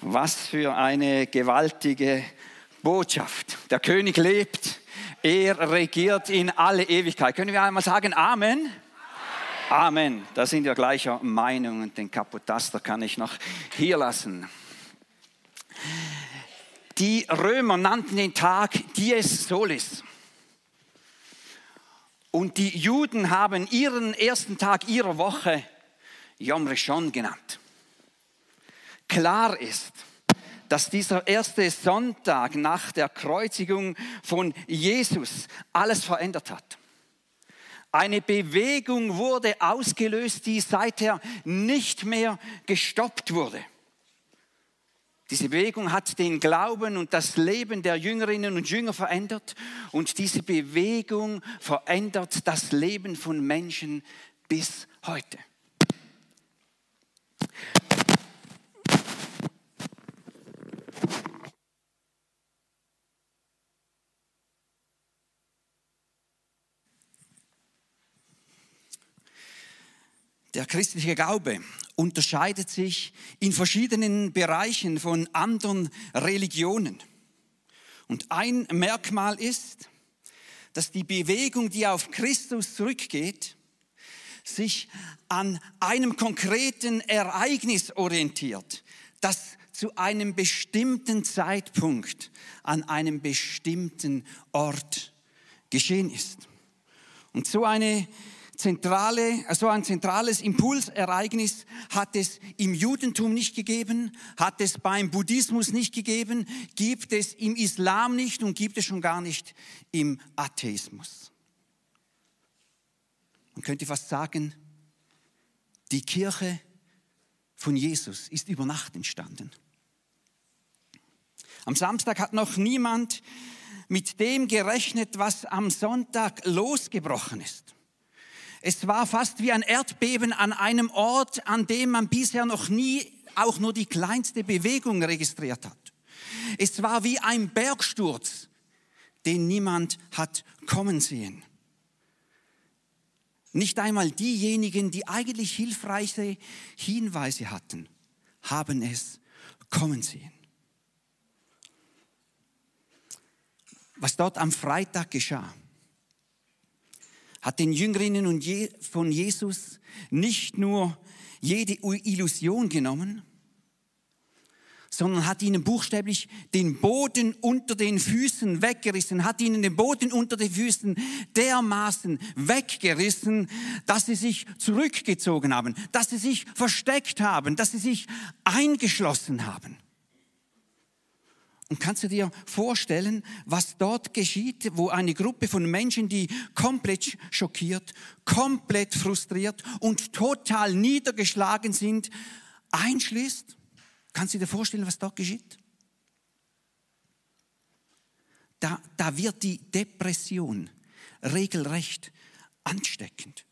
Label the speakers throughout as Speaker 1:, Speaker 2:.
Speaker 1: Was für eine gewaltige Botschaft. Der König lebt, er regiert in alle Ewigkeit. Können wir einmal sagen Amen? Amen. Amen. Da sind wir gleicher Meinung und den Kapotaster kann ich noch hier lassen. Die Römer nannten den Tag Dies Solis. Und die Juden haben ihren ersten Tag ihrer Woche Yom Rishon genannt klar ist, dass dieser erste Sonntag nach der Kreuzigung von Jesus alles verändert hat. Eine Bewegung wurde ausgelöst, die seither nicht mehr gestoppt wurde. Diese Bewegung hat den Glauben und das Leben der Jüngerinnen und Jünger verändert und diese Bewegung verändert das Leben von Menschen bis heute. Der christliche Glaube unterscheidet sich in verschiedenen Bereichen von anderen Religionen. Und ein Merkmal ist, dass die Bewegung, die auf Christus zurückgeht, sich an einem konkreten Ereignis orientiert, das zu einem bestimmten Zeitpunkt an einem bestimmten Ort geschehen ist. Und so eine zentrale, also ein zentrales Impulsereignis hat es im Judentum nicht gegeben, hat es beim Buddhismus nicht gegeben, gibt es im Islam nicht und gibt es schon gar nicht im Atheismus. Man könnte fast sagen, die Kirche von Jesus ist über Nacht entstanden. Am Samstag hat noch niemand mit dem gerechnet, was am Sonntag losgebrochen ist. Es war fast wie ein Erdbeben an einem Ort, an dem man bisher noch nie auch nur die kleinste Bewegung registriert hat. Es war wie ein Bergsturz, den niemand hat kommen sehen. Nicht einmal diejenigen, die eigentlich hilfreiche Hinweise hatten, haben es kommen sehen. Was dort am Freitag geschah, hat den Jüngerinnen von Jesus nicht nur jede Illusion genommen, sondern hat ihnen buchstäblich den Boden unter den Füßen weggerissen, hat ihnen den Boden unter den Füßen dermaßen weggerissen, dass sie sich zurückgezogen haben, dass sie sich versteckt haben, dass sie sich eingeschlossen haben. Und kannst du dir vorstellen, was dort geschieht, wo eine Gruppe von Menschen, die komplett schockiert, komplett frustriert und total niedergeschlagen sind, einschließt? Kannst du dir vorstellen, was dort geschieht? Da, da wird die Depression regelrecht ansteckend.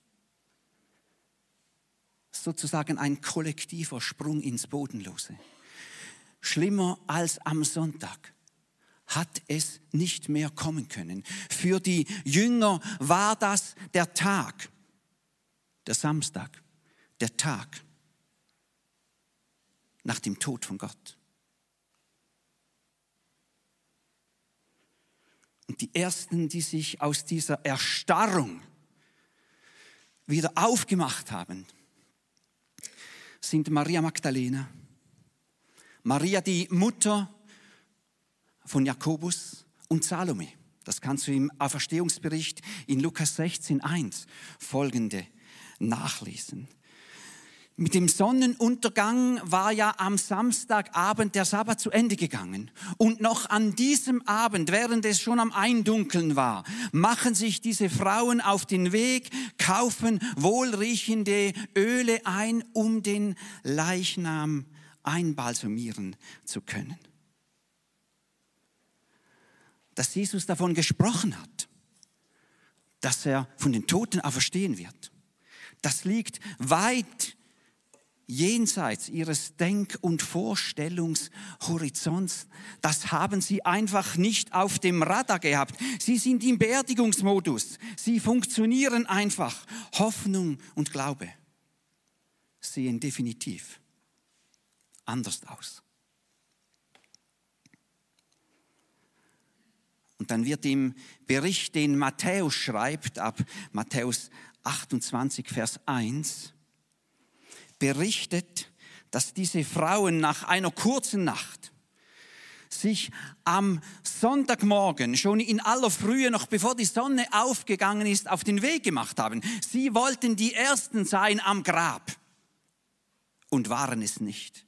Speaker 1: Sozusagen ein kollektiver Sprung ins Bodenlose schlimmer als am Sonntag hat es nicht mehr kommen können. Für die Jünger war das der Tag, der Samstag, der Tag nach dem Tod von Gott. Und die ersten, die sich aus dieser Erstarrung wieder aufgemacht haben, sind Maria Magdalena, Maria, die Mutter von Jakobus und Salome. Das kannst du im Auferstehungsbericht in Lukas 16.1 folgende nachlesen. Mit dem Sonnenuntergang war ja am Samstagabend der Sabbat zu Ende gegangen. Und noch an diesem Abend, während es schon am Eindunkeln war, machen sich diese Frauen auf den Weg, kaufen wohlriechende Öle ein, um den Leichnam einbalsamieren zu können. Dass Jesus davon gesprochen hat, dass er von den Toten auferstehen wird, das liegt weit jenseits ihres Denk- und Vorstellungshorizonts. Das haben sie einfach nicht auf dem Radar gehabt. Sie sind im Beerdigungsmodus. Sie funktionieren einfach. Hoffnung und Glaube sehen definitiv anders aus. Und dann wird im Bericht, den Matthäus schreibt, ab Matthäus 28, Vers 1, berichtet, dass diese Frauen nach einer kurzen Nacht sich am Sonntagmorgen schon in aller Frühe, noch bevor die Sonne aufgegangen ist, auf den Weg gemacht haben. Sie wollten die Ersten sein am Grab und waren es nicht.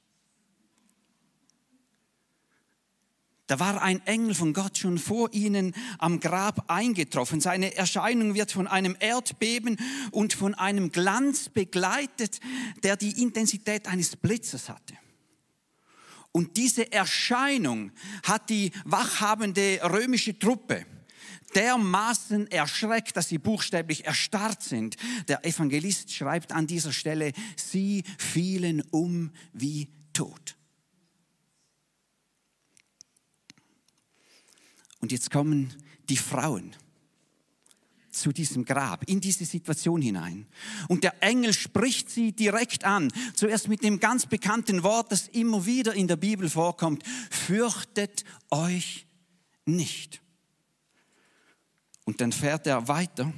Speaker 1: Da war ein Engel von Gott schon vor ihnen am Grab eingetroffen. Seine Erscheinung wird von einem Erdbeben und von einem Glanz begleitet, der die Intensität eines Blitzes hatte. Und diese Erscheinung hat die wachhabende römische Truppe dermaßen erschreckt, dass sie buchstäblich erstarrt sind. Der Evangelist schreibt an dieser Stelle, sie fielen um wie tot. Und jetzt kommen die Frauen zu diesem Grab, in diese Situation hinein. Und der Engel spricht sie direkt an, zuerst mit dem ganz bekannten Wort, das immer wieder in der Bibel vorkommt, fürchtet euch nicht. Und dann fährt er weiter.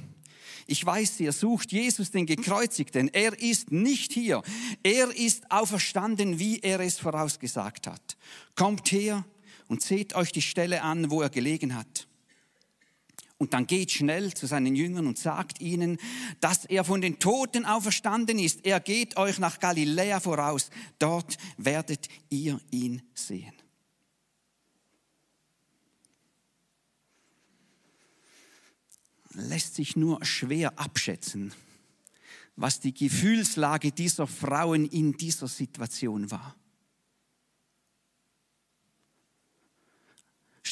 Speaker 1: Ich weiß, ihr sucht Jesus, den Gekreuzigten. Er ist nicht hier. Er ist auferstanden, wie er es vorausgesagt hat. Kommt her und seht euch die Stelle an, wo er gelegen hat. Und dann geht schnell zu seinen Jüngern und sagt ihnen, dass er von den Toten auferstanden ist. Er geht euch nach Galiläa voraus. Dort werdet ihr ihn sehen. Lässt sich nur schwer abschätzen, was die Gefühlslage dieser Frauen in dieser Situation war.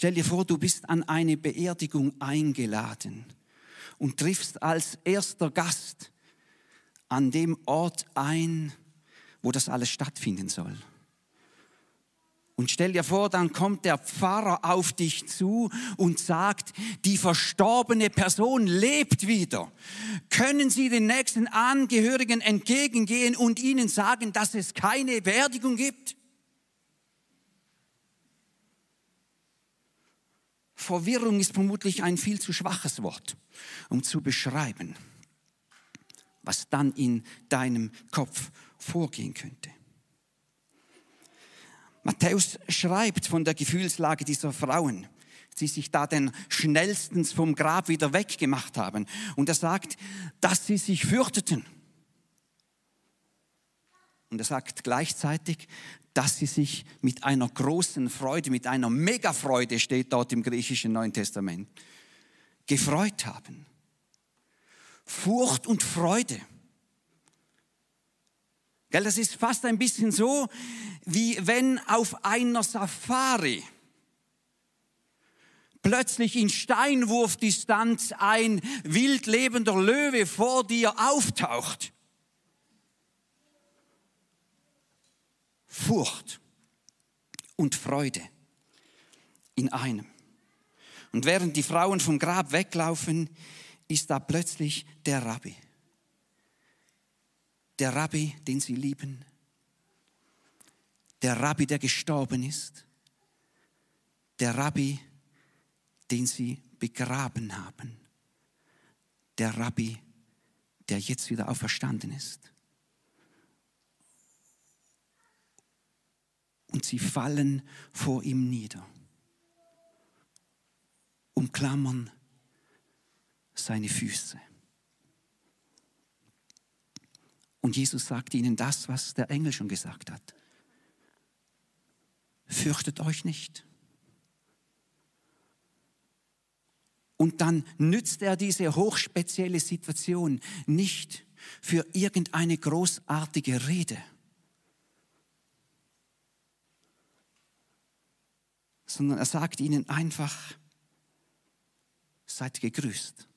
Speaker 1: Stell dir vor, du bist an eine Beerdigung eingeladen und triffst als erster Gast an dem Ort ein, wo das alles stattfinden soll. Und stell dir vor, dann kommt der Pfarrer auf dich zu und sagt, die verstorbene Person lebt wieder. Können Sie den nächsten Angehörigen entgegengehen und ihnen sagen, dass es keine Beerdigung gibt? Verwirrung ist vermutlich ein viel zu schwaches Wort, um zu beschreiben, was dann in deinem Kopf vorgehen könnte. Matthäus schreibt von der Gefühlslage dieser Frauen, die sich da denn schnellstens vom Grab wieder weggemacht haben. Und er sagt, dass sie sich fürchteten. Und er sagt gleichzeitig, dass sie sich mit einer großen Freude, mit einer Megafreude, steht dort im griechischen Neuen Testament, gefreut haben. Furcht und Freude. Gell, das ist fast ein bisschen so, wie wenn auf einer Safari plötzlich in Steinwurfdistanz ein wild lebender Löwe vor dir auftaucht. Furcht und Freude in einem. Und während die Frauen vom Grab weglaufen, ist da plötzlich der Rabbi. Der Rabbi, den sie lieben. Der Rabbi, der gestorben ist. Der Rabbi, den sie begraben haben. Der Rabbi, der jetzt wieder auferstanden ist. Und sie fallen vor ihm nieder, umklammern seine Füße. Und Jesus sagt ihnen das, was der Engel schon gesagt hat. Fürchtet euch nicht. Und dann nützt er diese hochspezielle Situation nicht für irgendeine großartige Rede sondern er sagt ihnen einfach, seid gegrüßt.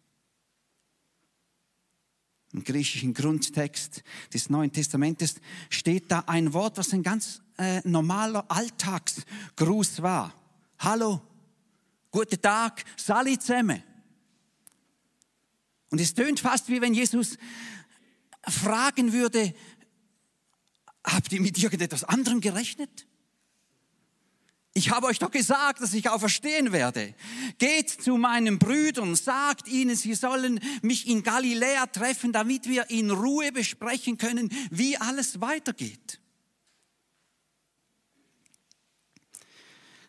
Speaker 1: Im griechischen Grundtext des Neuen Testamentes steht da ein Wort, was ein ganz äh, normaler Alltagsgruß war. Hallo, guten Tag, Sali zusammen. Und es tönt fast wie wenn Jesus fragen würde, habt ihr mit irgendetwas anderem gerechnet? Ich habe euch doch gesagt, dass ich auferstehen werde. Geht zu meinen Brüdern, sagt ihnen, sie sollen mich in Galiläa treffen, damit wir in Ruhe besprechen können, wie alles weitergeht.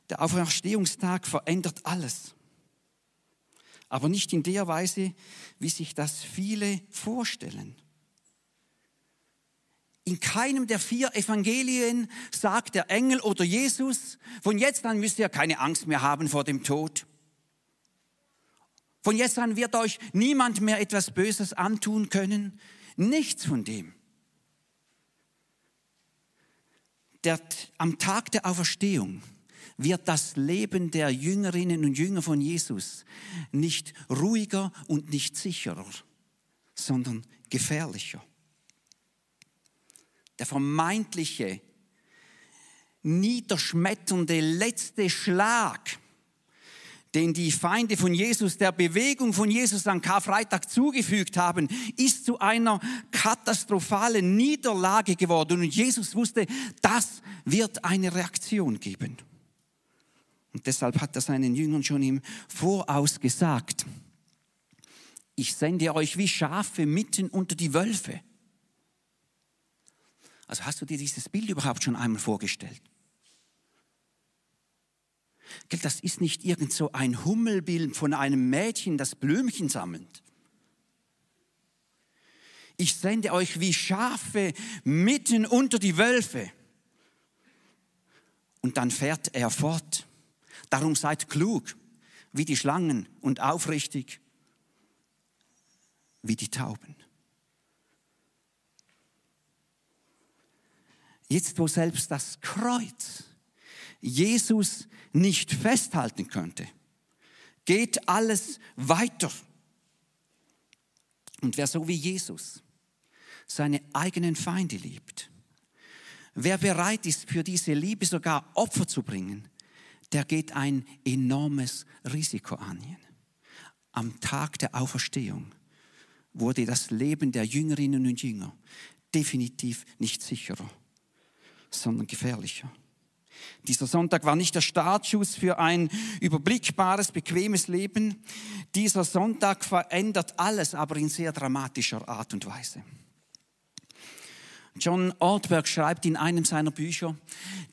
Speaker 1: Der Auferstehungstag verändert alles, aber nicht in der Weise, wie sich das viele vorstellen. In keinem der vier Evangelien sagt der Engel oder Jesus, von jetzt an müsst ihr keine Angst mehr haben vor dem Tod. Von jetzt an wird euch niemand mehr etwas Böses antun können. Nichts von dem. Der, am Tag der Auferstehung wird das Leben der Jüngerinnen und Jünger von Jesus nicht ruhiger und nicht sicherer, sondern gefährlicher der vermeintliche, niederschmetternde letzte Schlag, den die Feinde von Jesus, der Bewegung von Jesus an Karfreitag zugefügt haben, ist zu einer katastrophalen Niederlage geworden. Und Jesus wusste, das wird eine Reaktion geben. Und deshalb hat er seinen Jüngern schon im Voraus gesagt, ich sende euch wie Schafe mitten unter die Wölfe. Also hast du dir dieses Bild überhaupt schon einmal vorgestellt? Das ist nicht irgend so ein Hummelbild von einem Mädchen, das Blümchen sammelt. Ich sende euch wie Schafe mitten unter die Wölfe. Und dann fährt er fort. Darum seid klug wie die Schlangen und aufrichtig wie die Tauben. Jetzt, wo selbst das Kreuz Jesus nicht festhalten könnte, geht alles weiter. Und wer so wie Jesus seine eigenen Feinde liebt, wer bereit ist, für diese Liebe sogar Opfer zu bringen, der geht ein enormes Risiko an. Am Tag der Auferstehung wurde das Leben der Jüngerinnen und Jünger definitiv nicht sicherer sondern gefährlicher. Dieser Sonntag war nicht der Startschuss für ein überblickbares, bequemes Leben. Dieser Sonntag verändert alles, aber in sehr dramatischer Art und Weise. John Ortberg schreibt in einem seiner Bücher,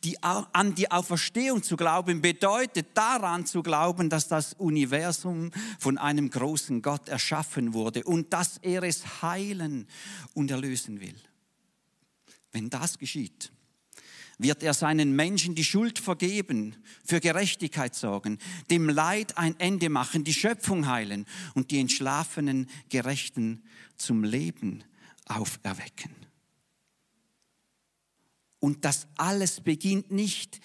Speaker 1: die, an die Auferstehung zu glauben bedeutet daran zu glauben, dass das Universum von einem großen Gott erschaffen wurde und dass er es heilen und erlösen will. Wenn das geschieht, wird er seinen Menschen die Schuld vergeben, für Gerechtigkeit sorgen, dem Leid ein Ende machen, die Schöpfung heilen und die entschlafenen Gerechten zum Leben auferwecken. Und das alles beginnt nicht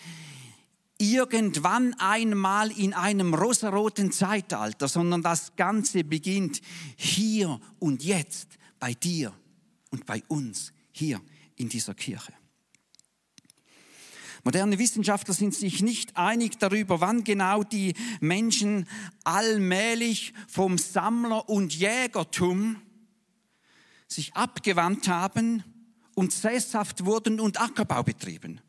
Speaker 1: irgendwann einmal in einem rosaroten Zeitalter, sondern das Ganze beginnt hier und jetzt bei dir und bei uns hier in dieser Kirche. Moderne Wissenschaftler sind sich nicht einig darüber, wann genau die Menschen allmählich vom Sammler- und Jägertum sich abgewandt haben und sesshaft wurden und Ackerbau betrieben.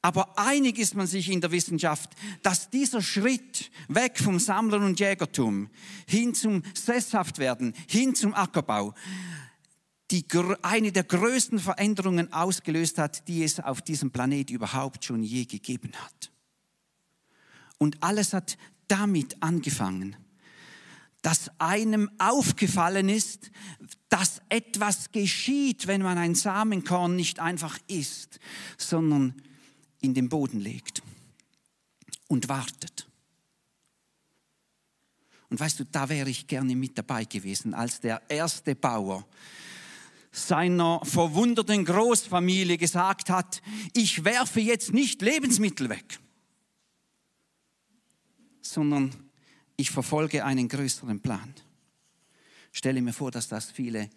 Speaker 1: Aber einig ist man sich in der Wissenschaft, dass dieser Schritt weg vom Sammler- und Jägertum hin zum Sesshaftwerden, hin zum Ackerbau, die, eine der größten Veränderungen ausgelöst hat, die es auf diesem Planet überhaupt schon je gegeben hat. Und alles hat damit angefangen, dass einem aufgefallen ist, dass etwas geschieht, wenn man ein Samenkorn nicht einfach isst, sondern in den Boden legt und wartet. Und weißt du, da wäre ich gerne mit dabei gewesen, als der erste Bauer seiner verwunderten Großfamilie gesagt hat, ich werfe jetzt nicht Lebensmittel weg, sondern ich verfolge einen größeren Plan. Stelle mir vor, dass das viele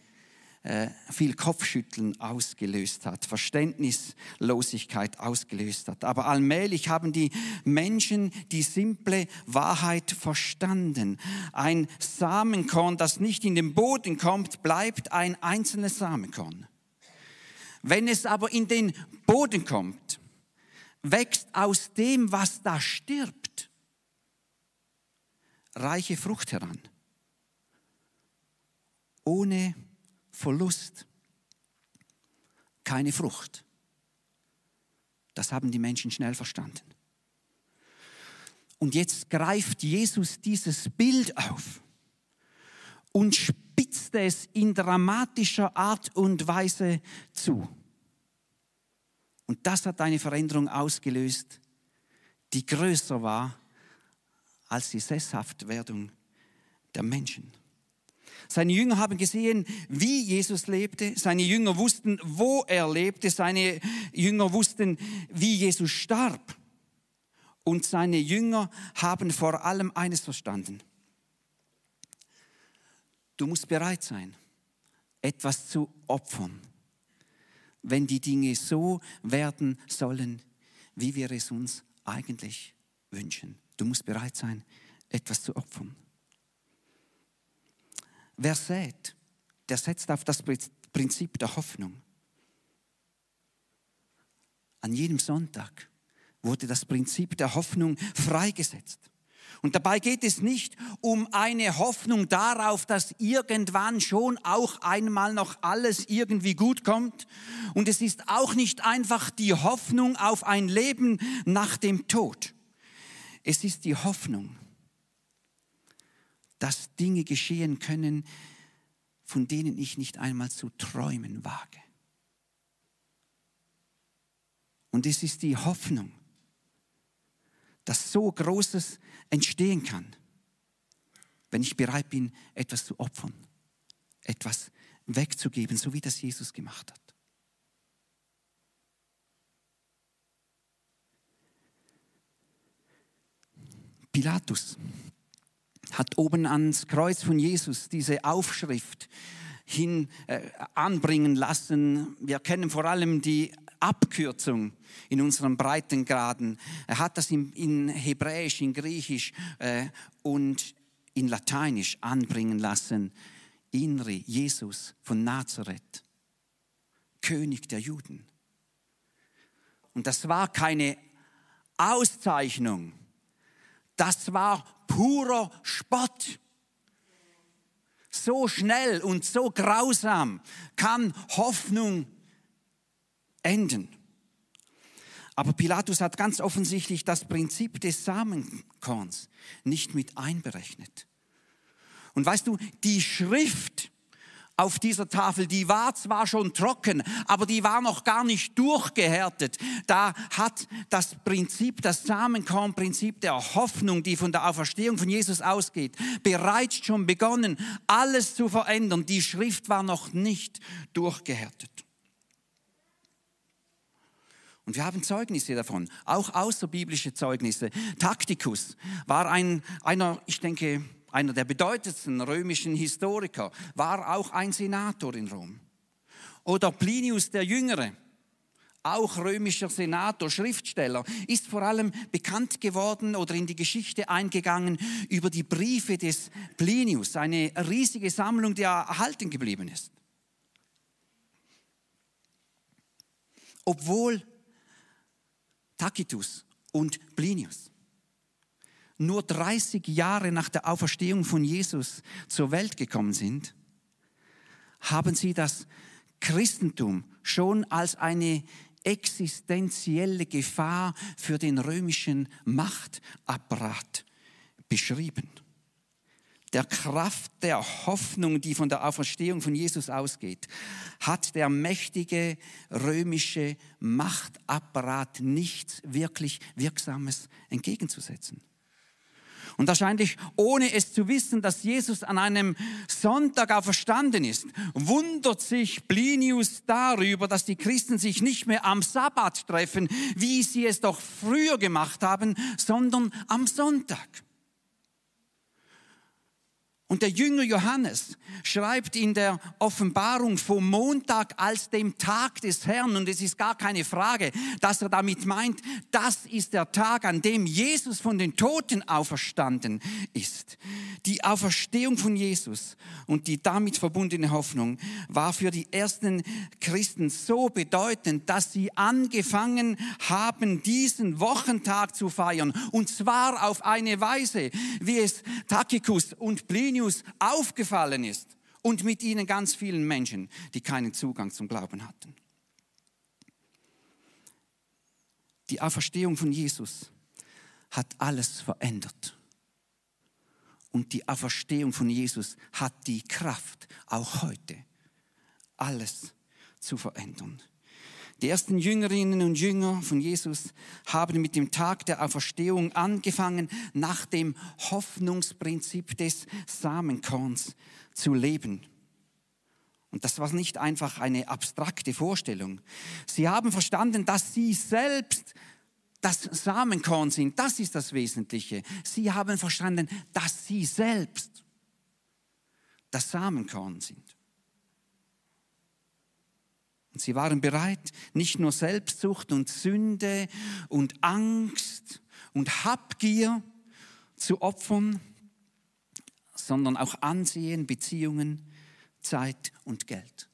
Speaker 1: äh, viel Kopfschütteln ausgelöst hat, Verständnislosigkeit ausgelöst hat. Aber allmählich haben die Menschen die simple Wahrheit verstanden. Ein Samenkorn, das nicht in den Boden kommt, bleibt ein einzelnes Samenkorn. Wenn es aber in den Boden kommt, wächst aus dem, was da stirbt, reiche Frucht heran. Ohne Verlust keine Frucht. Das haben die Menschen schnell verstanden. Und jetzt greift Jesus dieses Bild auf und spitzt es in dramatischer Art und Weise zu. Und das hat eine Veränderung ausgelöst, die größer war als die Sesshaftwerdung der Menschen. Seine Jünger haben gesehen, wie Jesus lebte. Seine Jünger wussten, wo er lebte. Seine Jünger wussten, wie Jesus starb. Und seine Jünger haben vor allem eines verstanden. Du musst bereit sein, etwas zu opfern, wenn die Dinge so werden sollen, wie wir es uns eigentlich wünschen. Du musst bereit sein, etwas zu opfern. Wer sät, der setzt auf das Prinzip der Hoffnung. An jedem Sonntag wurde das Prinzip der Hoffnung freigesetzt. Und dabei geht es nicht um eine Hoffnung darauf, dass irgendwann schon auch einmal noch alles irgendwie gut kommt. Und es ist auch nicht einfach die Hoffnung auf ein Leben nach dem Tod. Es ist die Hoffnung, dass Dinge geschehen können, von denen ich nicht einmal zu träumen wage. Und es ist die Hoffnung, dass so Großes entstehen kann, wenn ich bereit bin, etwas zu opfern, etwas wegzugeben, so wie das Jesus gemacht hat. Pilatus hat oben ans Kreuz von Jesus diese Aufschrift hin äh, anbringen lassen. Wir kennen vor allem die Abkürzung in unseren Breitengraden. Er hat das in, in Hebräisch, in Griechisch äh, und in Lateinisch anbringen lassen. Inri, Jesus von Nazareth, König der Juden. Und das war keine Auszeichnung, das war purer Spott. So schnell und so grausam kann Hoffnung enden. Aber Pilatus hat ganz offensichtlich das Prinzip des Samenkorns nicht mit einberechnet. Und weißt du, die Schrift, auf dieser Tafel, die war zwar schon trocken, aber die war noch gar nicht durchgehärtet. Da hat das Prinzip, das Samenkornprinzip der Hoffnung, die von der Auferstehung von Jesus ausgeht, bereits schon begonnen, alles zu verändern. Die Schrift war noch nicht durchgehärtet. Und wir haben Zeugnisse davon, auch außerbiblische Zeugnisse. Taktikus war ein, einer, ich denke, einer der bedeutendsten römischen Historiker, war auch ein Senator in Rom. Oder Plinius der Jüngere, auch römischer Senator, Schriftsteller, ist vor allem bekannt geworden oder in die Geschichte eingegangen über die Briefe des Plinius, eine riesige Sammlung, die erhalten geblieben ist. Obwohl Tacitus und Plinius nur 30 Jahre nach der Auferstehung von Jesus zur Welt gekommen sind, haben sie das Christentum schon als eine existenzielle Gefahr für den römischen Machtapparat beschrieben. Der Kraft der Hoffnung, die von der Auferstehung von Jesus ausgeht, hat der mächtige römische Machtapparat nichts wirklich Wirksames entgegenzusetzen. Und wahrscheinlich ohne es zu wissen, dass Jesus an einem Sonntag auferstanden ist, wundert sich Plinius darüber, dass die Christen sich nicht mehr am Sabbat treffen, wie sie es doch früher gemacht haben, sondern am Sonntag. Und der Jünger Johannes schreibt in der Offenbarung vom Montag als dem Tag des Herrn, und es ist gar keine Frage, dass er damit meint, das ist der Tag, an dem Jesus von den Toten auferstanden ist. Die Auferstehung von Jesus und die damit verbundene Hoffnung war für die ersten Christen so bedeutend, dass sie angefangen haben, diesen Wochentag zu feiern, und zwar auf eine Weise, wie es Tacitus und Plinius Plinius aufgefallen ist und mit ihnen ganz vielen Menschen, die keinen Zugang zum Glauben hatten. Die Auferstehung von Jesus hat alles verändert. Und die Auferstehung von Jesus hat die Kraft, auch heute, alles zu verändern. Die ersten Jüngerinnen und Jünger von Jesus haben mit dem Tag der Auferstehung angefangen, nach dem Hoffnungsprinzip des Samenkorns zu leben. Und das war nicht einfach eine abstrakte Vorstellung. Sie haben verstanden, dass sie selbst das Samenkorn sind. Das ist das Wesentliche. Sie haben verstanden, dass sie selbst das Samenkorn sind. Sie waren bereit, nicht nur Selbstsucht und Sünde und Angst und Habgier zu opfern, sondern auch Ansehen, Beziehungen, Zeit und Geld.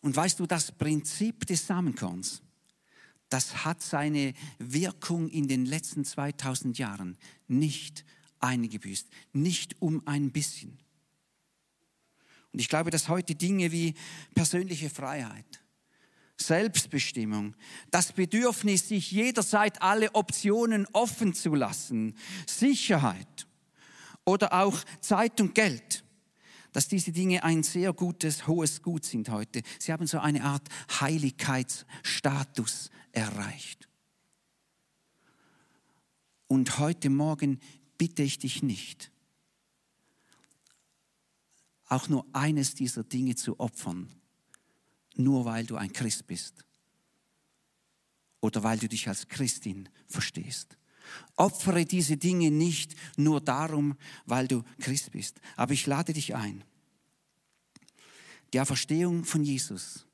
Speaker 1: Und weißt du, das Prinzip des Samenkorns, das hat seine Wirkung in den letzten 2000 Jahren nicht eingebüßt, nicht um ein bisschen. Und ich glaube, dass heute Dinge wie persönliche Freiheit, Selbstbestimmung, das Bedürfnis, sich jederzeit alle Optionen offen zu lassen, Sicherheit oder auch Zeit und Geld, dass diese Dinge ein sehr gutes, hohes Gut sind heute. Sie haben so eine Art Heiligkeitsstatus erreicht. Und heute Morgen bitte ich dich nicht, auch nur eines dieser Dinge zu opfern, nur weil du ein Christ bist oder weil du dich als Christin verstehst. Opfere diese Dinge nicht nur darum, weil du Christ bist. Aber ich lade dich ein, die Auferstehung von Jesus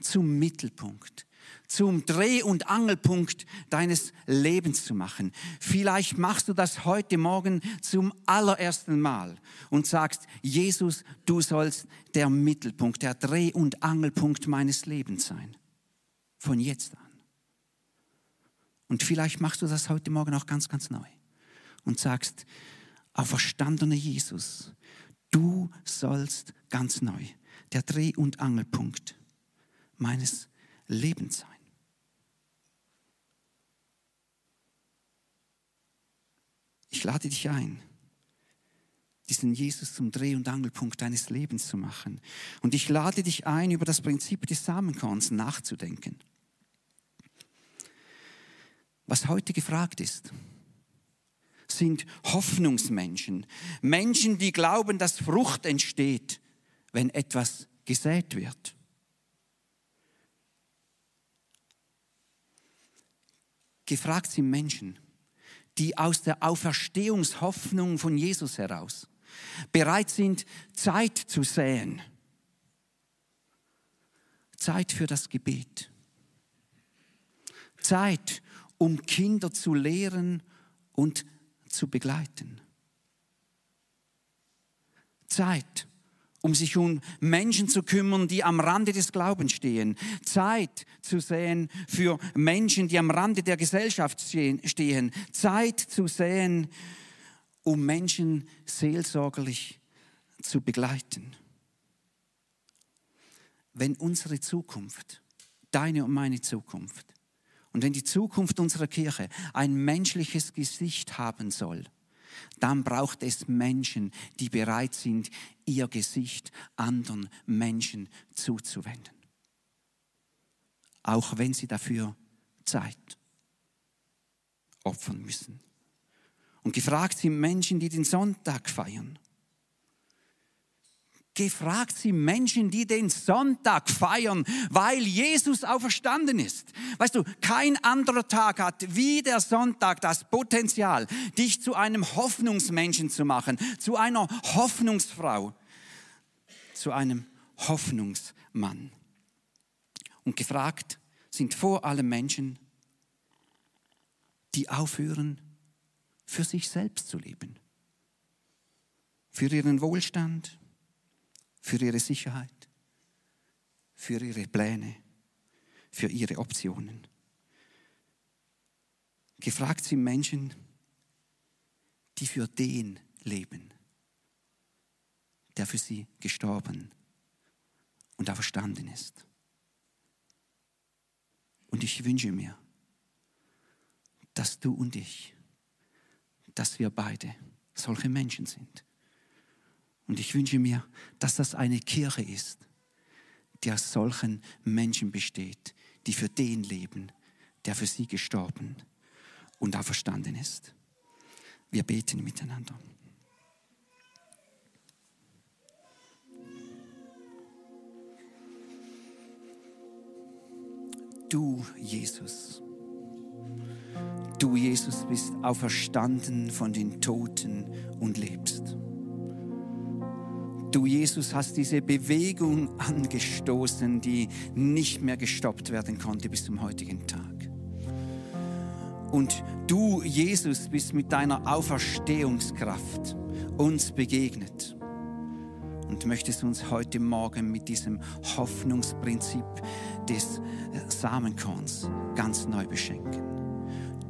Speaker 1: zum Mittelpunkt zum Dreh- und Angelpunkt deines Lebens zu machen. Vielleicht machst du das heute Morgen zum allerersten Mal und sagst, Jesus, du sollst der Mittelpunkt, der Dreh- und Angelpunkt meines Lebens sein. Von jetzt an. Und vielleicht machst du das heute Morgen auch ganz, ganz neu und sagst, auferstandener Jesus, du sollst ganz neu der Dreh- und Angelpunkt meines Lebens sein. Ich lade dich ein, diesen Jesus zum Dreh- und Angelpunkt deines Lebens zu machen. Und ich lade dich ein, über das Prinzip des Samenkorns nachzudenken. Was heute gefragt ist, sind Hoffnungsmenschen. Menschen, die glauben, dass Frucht entsteht, wenn etwas gesät wird. Gefragt sind Menschen, die aus der Auferstehungshoffnung von Jesus heraus bereit sind, Zeit zu säen. Zeit für das Gebet. Zeit, um Kinder zu lehren und zu begleiten. Zeit, um sich um Menschen zu kümmern, die am Rande des Glaubens stehen. Zeit zu sehen für Menschen, die am Rande der Gesellschaft stehen. Zeit zu sehen, um Menschen seelsorgerlich zu begleiten. Wenn unsere Zukunft, deine und meine Zukunft, und wenn die Zukunft unserer Kirche ein menschliches Gesicht haben soll, dann braucht es Menschen, die bereit sind, ihr Gesicht anderen Menschen zuzuwenden. Auch wenn sie dafür Zeit opfern müssen. Und gefragt sind Menschen, die den Sonntag feiern, Gefragt sie Menschen, die den Sonntag feiern, weil Jesus auferstanden ist. Weißt du, kein anderer Tag hat wie der Sonntag das Potenzial, dich zu einem Hoffnungsmenschen zu machen, zu einer Hoffnungsfrau, zu einem Hoffnungsmann. Und gefragt sind vor allem Menschen, die aufhören, für sich selbst zu leben, für ihren Wohlstand, für ihre Sicherheit, für ihre Pläne, für ihre Optionen. Gefragt sind Menschen, die für den leben, der für sie gestorben und auferstanden ist. Und ich wünsche mir, dass du und ich, dass wir beide solche Menschen sind und ich wünsche mir, dass das eine Kirche ist, die aus solchen Menschen besteht, die für den leben, der für sie gestorben und auferstanden ist. Wir beten miteinander. Du, Jesus, du, Jesus, bist auferstanden von den Toten und lebst. Du, Jesus, hast diese Bewegung angestoßen, die nicht mehr gestoppt werden konnte bis zum heutigen Tag. Und du, Jesus, bist mit deiner Auferstehungskraft uns begegnet und möchtest uns heute Morgen mit diesem Hoffnungsprinzip des Samenkorns ganz neu beschenken.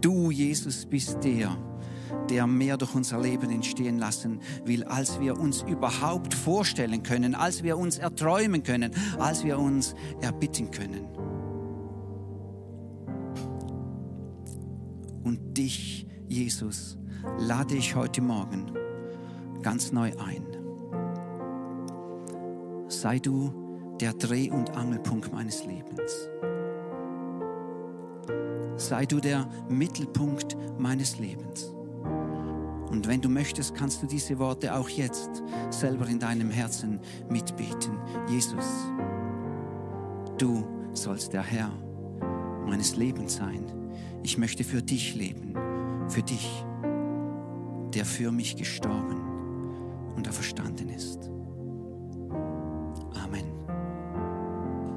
Speaker 1: Du, Jesus, bist der, der mehr durch unser Leben entstehen lassen will, als wir uns überhaupt vorstellen können, als wir uns erträumen können, als wir uns erbitten können. Und dich, Jesus, lade ich heute Morgen ganz neu ein. Sei du der Dreh- und Angelpunkt meines Lebens. Sei du der Mittelpunkt meines Lebens. Und wenn du möchtest, kannst du diese Worte auch jetzt selber in deinem Herzen mitbeten. Jesus, du sollst der Herr meines Lebens sein. Ich möchte für dich leben, für dich, der für mich gestorben und auferstanden ist.